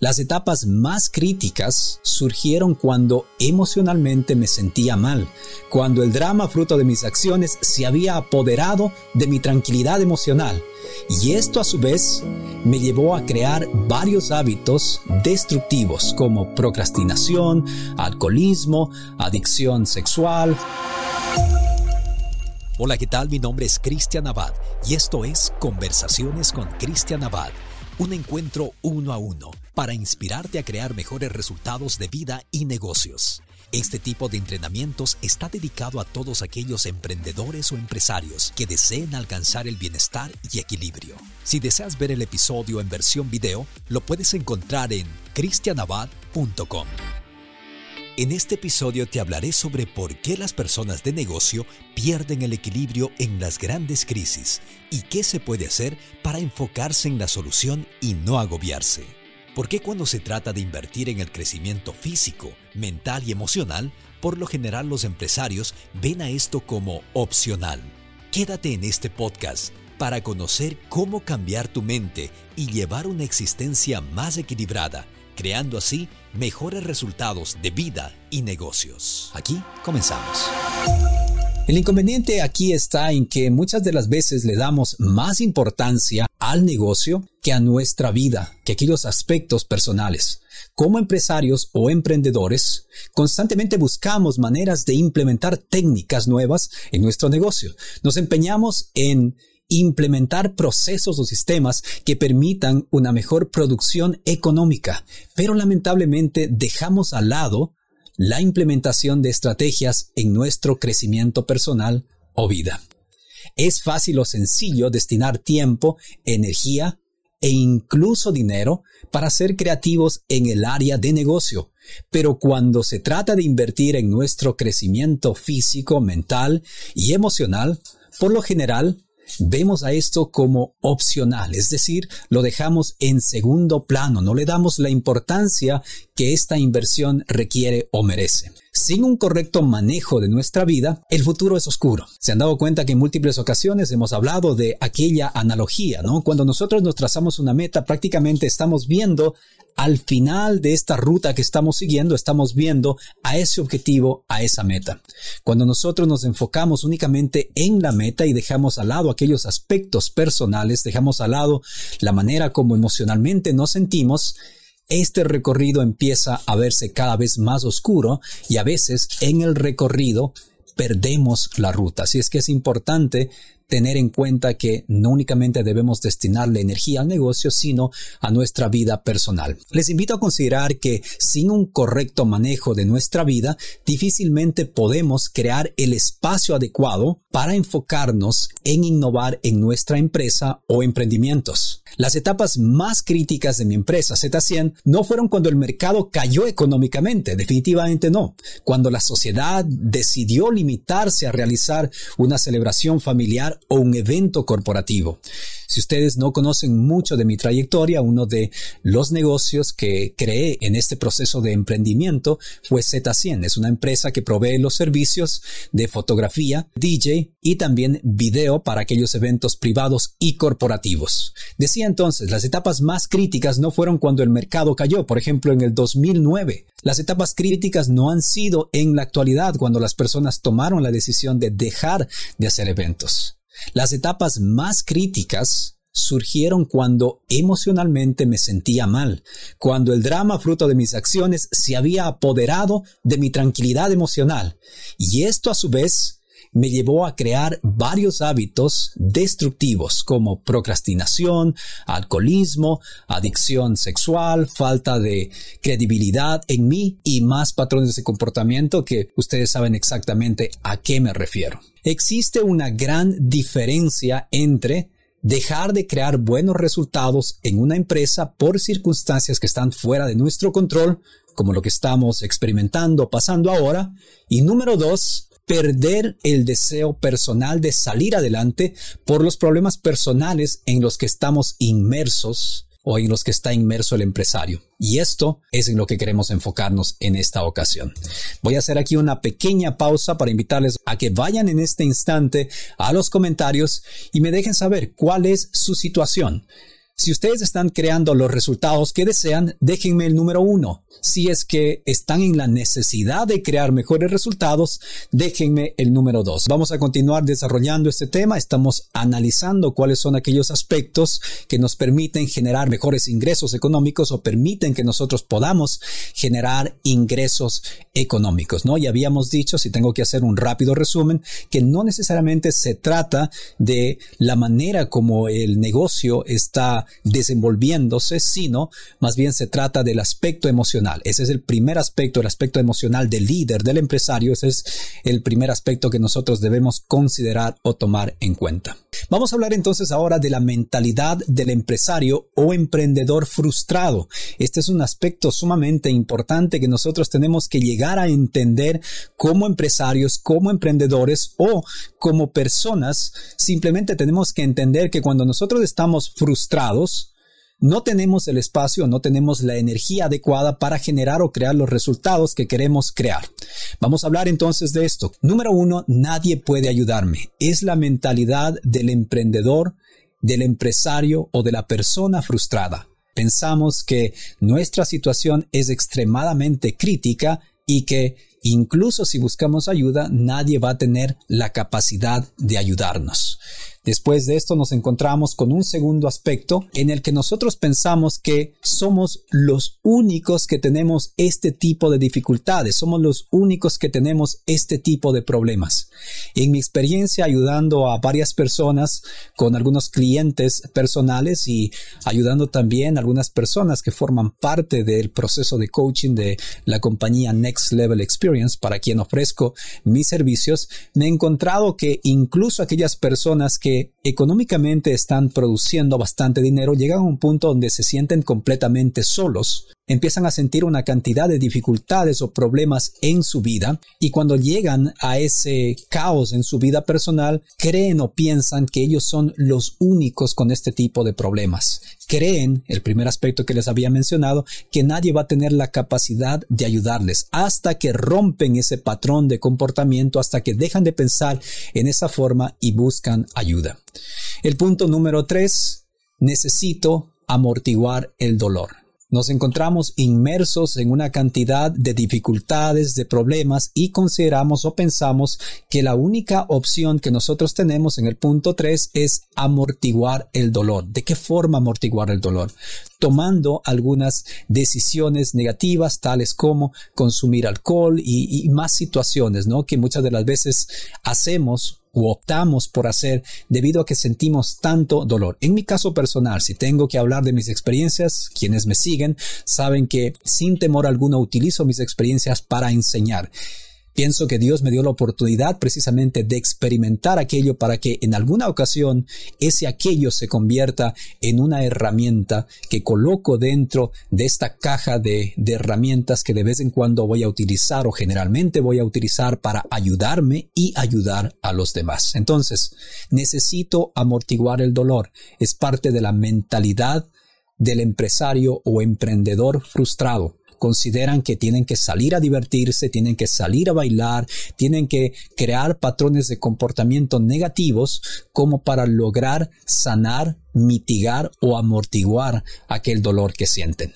Las etapas más críticas surgieron cuando emocionalmente me sentía mal, cuando el drama fruto de mis acciones se había apoderado de mi tranquilidad emocional. Y esto a su vez me llevó a crear varios hábitos destructivos como procrastinación, alcoholismo, adicción sexual. Hola, ¿qué tal? Mi nombre es Cristian Abad y esto es Conversaciones con Cristian Abad, un encuentro uno a uno para inspirarte a crear mejores resultados de vida y negocios. Este tipo de entrenamientos está dedicado a todos aquellos emprendedores o empresarios que deseen alcanzar el bienestar y equilibrio. Si deseas ver el episodio en versión video, lo puedes encontrar en cristianabad.com. En este episodio te hablaré sobre por qué las personas de negocio pierden el equilibrio en las grandes crisis y qué se puede hacer para enfocarse en la solución y no agobiarse. ¿Por qué cuando se trata de invertir en el crecimiento físico, mental y emocional, por lo general los empresarios ven a esto como opcional? Quédate en este podcast para conocer cómo cambiar tu mente y llevar una existencia más equilibrada creando así mejores resultados de vida y negocios. Aquí comenzamos. El inconveniente aquí está en que muchas de las veces le damos más importancia al negocio que a nuestra vida, que aquellos aspectos personales. Como empresarios o emprendedores, constantemente buscamos maneras de implementar técnicas nuevas en nuestro negocio. Nos empeñamos en implementar procesos o sistemas que permitan una mejor producción económica, pero lamentablemente dejamos al lado la implementación de estrategias en nuestro crecimiento personal o vida. Es fácil o sencillo destinar tiempo, energía e incluso dinero para ser creativos en el área de negocio, pero cuando se trata de invertir en nuestro crecimiento físico, mental y emocional, por lo general vemos a esto como opcional, es decir, lo dejamos en segundo plano, no le damos la importancia que esta inversión requiere o merece. Sin un correcto manejo de nuestra vida, el futuro es oscuro. Se han dado cuenta que en múltiples ocasiones hemos hablado de aquella analogía, ¿no? Cuando nosotros nos trazamos una meta, prácticamente estamos viendo al final de esta ruta que estamos siguiendo, estamos viendo a ese objetivo, a esa meta. Cuando nosotros nos enfocamos únicamente en la meta y dejamos al lado aquellos aspectos personales, dejamos al lado la manera como emocionalmente nos sentimos, este recorrido empieza a verse cada vez más oscuro y a veces en el recorrido perdemos la ruta. Así es que es importante tener en cuenta que no únicamente debemos destinarle energía al negocio, sino a nuestra vida personal. Les invito a considerar que sin un correcto manejo de nuestra vida, difícilmente podemos crear el espacio adecuado para enfocarnos en innovar en nuestra empresa o emprendimientos. Las etapas más críticas de mi empresa Z100 no fueron cuando el mercado cayó económicamente, definitivamente no. Cuando la sociedad decidió limitarse a realizar una celebración familiar o un evento corporativo. Si ustedes no conocen mucho de mi trayectoria, uno de los negocios que creé en este proceso de emprendimiento fue Z100. Es una empresa que provee los servicios de fotografía, DJ y también video para aquellos eventos privados y corporativos. Decía entonces, las etapas más críticas no fueron cuando el mercado cayó, por ejemplo, en el 2009. Las etapas críticas no han sido en la actualidad cuando las personas tomaron la decisión de dejar de hacer eventos. Las etapas más críticas surgieron cuando emocionalmente me sentía mal, cuando el drama fruto de mis acciones se había apoderado de mi tranquilidad emocional. Y esto a su vez me llevó a crear varios hábitos destructivos como procrastinación, alcoholismo, adicción sexual, falta de credibilidad en mí y más patrones de comportamiento que ustedes saben exactamente a qué me refiero. Existe una gran diferencia entre dejar de crear buenos resultados en una empresa por circunstancias que están fuera de nuestro control, como lo que estamos experimentando, pasando ahora, y número dos, perder el deseo personal de salir adelante por los problemas personales en los que estamos inmersos o en los que está inmerso el empresario. Y esto es en lo que queremos enfocarnos en esta ocasión. Voy a hacer aquí una pequeña pausa para invitarles a que vayan en este instante a los comentarios y me dejen saber cuál es su situación. Si ustedes están creando los resultados que desean, déjenme el número uno. Si es que están en la necesidad de crear mejores resultados, déjenme el número dos. Vamos a continuar desarrollando este tema. Estamos analizando cuáles son aquellos aspectos que nos permiten generar mejores ingresos económicos o permiten que nosotros podamos generar ingresos económicos, ¿no? Y habíamos dicho, si tengo que hacer un rápido resumen, que no necesariamente se trata de la manera como el negocio está desenvolviéndose, sino más bien se trata del aspecto emocional. Ese es el primer aspecto, el aspecto emocional del líder, del empresario. Ese es el primer aspecto que nosotros debemos considerar o tomar en cuenta. Vamos a hablar entonces ahora de la mentalidad del empresario o emprendedor frustrado. Este es un aspecto sumamente importante que nosotros tenemos que llegar a entender como empresarios, como emprendedores o como personas. Simplemente tenemos que entender que cuando nosotros estamos frustrados, no tenemos el espacio, no tenemos la energía adecuada para generar o crear los resultados que queremos crear. Vamos a hablar entonces de esto. Número uno, nadie puede ayudarme. Es la mentalidad del emprendedor, del empresario o de la persona frustrada. Pensamos que nuestra situación es extremadamente crítica y que incluso si buscamos ayuda, nadie va a tener la capacidad de ayudarnos. Después de esto nos encontramos con un segundo aspecto en el que nosotros pensamos que somos los únicos que tenemos este tipo de dificultades, somos los únicos que tenemos este tipo de problemas. En mi experiencia ayudando a varias personas con algunos clientes personales y ayudando también a algunas personas que forman parte del proceso de coaching de la compañía Next Level Experience para quien ofrezco mis servicios, me he encontrado que incluso aquellas personas que económicamente están produciendo bastante dinero llegan a un punto donde se sienten completamente solos empiezan a sentir una cantidad de dificultades o problemas en su vida y cuando llegan a ese caos en su vida personal, creen o piensan que ellos son los únicos con este tipo de problemas. Creen, el primer aspecto que les había mencionado, que nadie va a tener la capacidad de ayudarles hasta que rompen ese patrón de comportamiento, hasta que dejan de pensar en esa forma y buscan ayuda. El punto número tres, necesito amortiguar el dolor. Nos encontramos inmersos en una cantidad de dificultades, de problemas y consideramos o pensamos que la única opción que nosotros tenemos en el punto 3 es amortiguar el dolor. ¿De qué forma amortiguar el dolor? Tomando algunas decisiones negativas tales como consumir alcohol y, y más situaciones, ¿no? Que muchas de las veces hacemos optamos por hacer debido a que sentimos tanto dolor. En mi caso personal, si tengo que hablar de mis experiencias, quienes me siguen saben que sin temor alguno utilizo mis experiencias para enseñar. Pienso que Dios me dio la oportunidad precisamente de experimentar aquello para que en alguna ocasión ese aquello se convierta en una herramienta que coloco dentro de esta caja de, herramientas que de vez en cuando voy a utilizar o generalmente voy a utilizar para ayudarme y ayudar a los demás. Entonces, necesito amortiguar el dolor. Es parte de la mentalidad del empresario o emprendedor frustrado consideran que tienen que salir a divertirse, tienen que salir a bailar, tienen que crear patrones de comportamiento negativos como para lograr sanar, mitigar o amortiguar aquel dolor que sienten.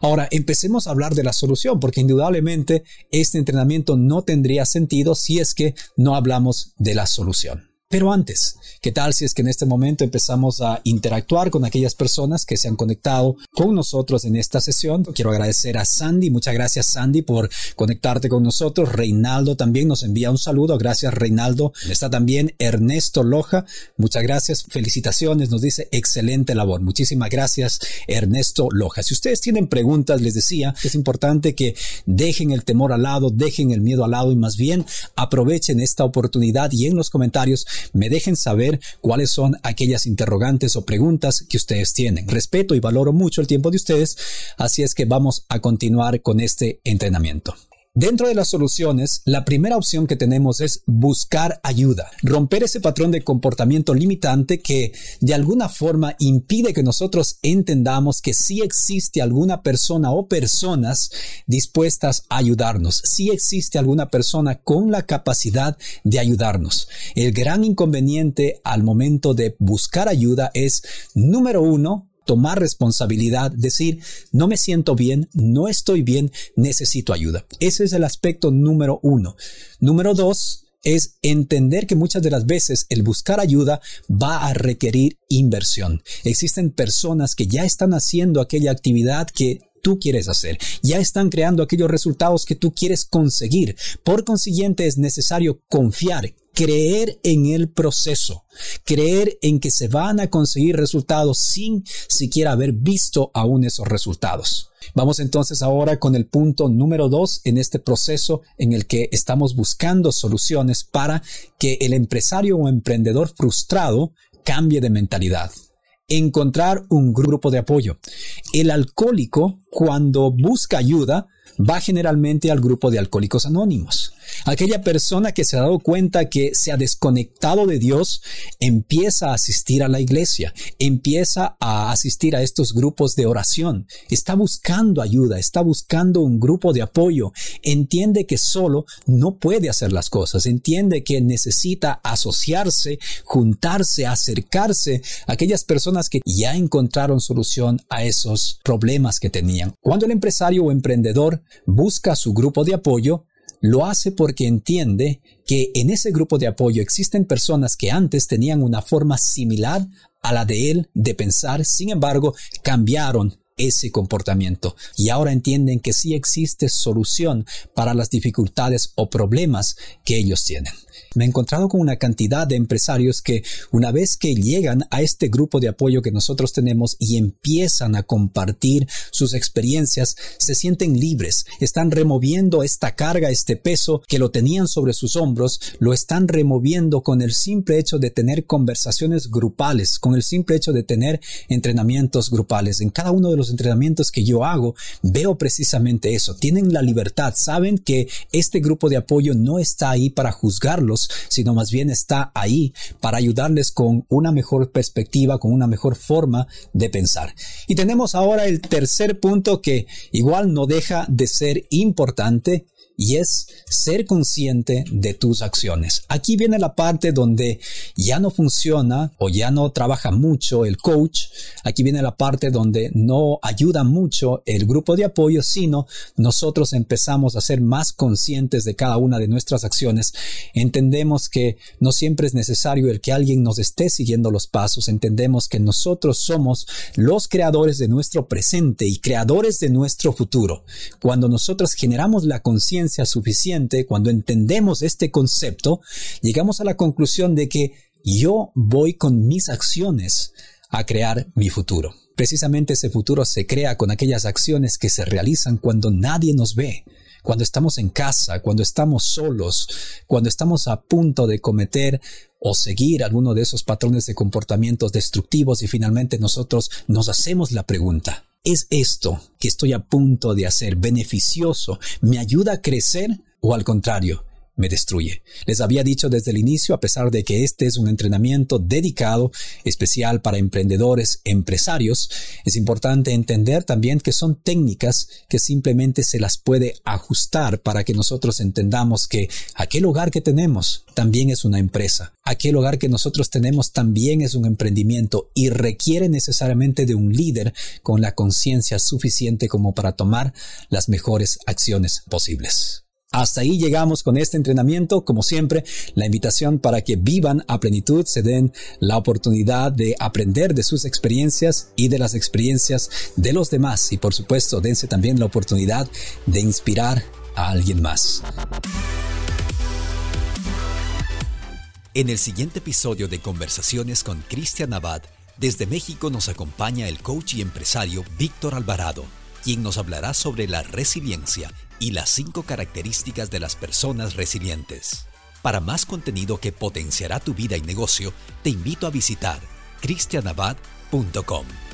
Ahora, empecemos a hablar de la solución, porque indudablemente este entrenamiento no tendría sentido si es que no hablamos de la solución. Pero antes, ¿qué tal si es que en este momento empezamos a interactuar con aquellas personas que se han conectado con nosotros en esta sesión? Quiero agradecer a Sandy, muchas gracias Sandy por conectarte con nosotros. Reinaldo también nos envía un saludo, gracias Reinaldo. Está también Ernesto Loja, muchas gracias, felicitaciones, nos dice excelente labor. Muchísimas gracias Ernesto Loja. Si ustedes tienen preguntas, les decía es importante que dejen el temor al lado, dejen el miedo al lado y más bien aprovechen esta oportunidad y en los comentarios me dejen saber cuáles son aquellas interrogantes o preguntas que ustedes tienen. Respeto y valoro mucho el tiempo de ustedes, así es que vamos a continuar con este entrenamiento. Dentro de las soluciones, la primera opción que tenemos es buscar ayuda, romper ese patrón de comportamiento limitante que de alguna forma impide que nosotros entendamos que sí existe alguna persona o personas dispuestas a ayudarnos, sí existe alguna persona con la capacidad de ayudarnos. El gran inconveniente al momento de buscar ayuda es, número uno, tomar responsabilidad, decir, no me siento bien, no estoy bien, necesito ayuda. Ese es el aspecto número uno. Número dos, es entender que muchas de las veces el buscar ayuda va a requerir inversión. Existen personas que ya están haciendo aquella actividad que tú quieres hacer. Ya están creando aquellos resultados que tú quieres conseguir. Por consiguiente, es necesario confiar, creer en el proceso, creer en que se van a conseguir resultados sin siquiera haber visto aún esos resultados. Vamos entonces ahora con el punto número dos en este proceso en el que estamos buscando soluciones para que el empresario o emprendedor frustrado cambie de mentalidad encontrar un grupo de apoyo. El alcohólico, cuando busca ayuda, va generalmente al grupo de alcohólicos anónimos. Aquella persona que se ha dado cuenta que se ha desconectado de Dios empieza a asistir a la iglesia, empieza a asistir a estos grupos de oración, está buscando ayuda, está buscando un grupo de apoyo, entiende que solo no puede hacer las cosas, entiende que necesita asociarse, juntarse, acercarse a aquellas personas que ya encontraron solución a esos problemas que tenían. Cuando el empresario o emprendedor busca su grupo de apoyo, lo hace porque entiende que en ese grupo de apoyo existen personas que antes tenían una forma similar a la de él de pensar, sin embargo, cambiaron ese comportamiento y ahora entienden que sí existe solución para las dificultades o problemas que ellos tienen. Me he encontrado con una cantidad de empresarios que una vez que llegan a este grupo de apoyo que nosotros tenemos y empiezan a compartir sus experiencias, se sienten libres, están removiendo esta carga, este peso que lo tenían sobre sus hombros, lo están removiendo con el simple hecho de tener conversaciones grupales, con el simple hecho de tener entrenamientos grupales. En cada uno de los entrenamientos que yo hago, veo precisamente eso. Tienen la libertad, saben que este grupo de apoyo no está ahí para juzgarlos, sino más bien está ahí para ayudarles con una mejor perspectiva, con una mejor forma de pensar. Y tenemos ahora el tercer punto que igual no deja de ser importante y es ser consciente de tus acciones. Aquí viene la parte donde ya no funciona o ya no trabaja mucho el coach. Aquí viene la parte donde no ayuda mucho el grupo de apoyo, sino nosotros empezamos a ser más conscientes de cada una de nuestras acciones. Entendemos que no siempre es necesario el que alguien nos esté siguiendo los pasos. Entendemos que nosotros somos los creadores de nuestro presente y creadores de nuestro futuro. Cuando nosotros generamos la conciencia suficiente, cuando entendemos este concepto, llegamos a la conclusión de que yo voy con mis acciones a crear mi futuro. Precisamente ese futuro se crea con aquellas acciones que se realizan cuando nadie nos ve, cuando estamos en casa, cuando estamos solos, cuando estamos a punto de cometer o seguir alguno de esos patrones de comportamientos destructivos y finalmente nosotros nos hacemos la pregunta, ¿Es esto que estoy a punto de hacer beneficioso? ¿Me ayuda a crecer? ¿O al contrario, me destruye. Les había dicho desde el inicio, a pesar de que este es un entrenamiento dedicado, especial para emprendedores, empresarios, es importante entender también que son técnicas que simplemente se las puede ajustar para que nosotros entendamos que aquel hogar que tenemos también es una empresa. Aquel hogar que nosotros tenemos también es un emprendimiento y requiere necesariamente de un líder con la conciencia suficiente como para tomar las mejores acciones posibles. Hasta ahí llegamos con este entrenamiento. Como siempre, la invitación para que vivan a plenitud, se den la oportunidad de aprender de sus experiencias y de las experiencias de los demás. Y por supuesto, dense también la oportunidad de inspirar a alguien más. En el siguiente episodio de Conversaciones con Cristian Abad, desde México nos acompaña el coach y empresario Víctor Alvarado, quien nos hablará sobre la resiliencia y las cinco características de las personas resilientes. Para más contenido que potenciará tu vida y negocio, te invito a visitar cristianabad.com.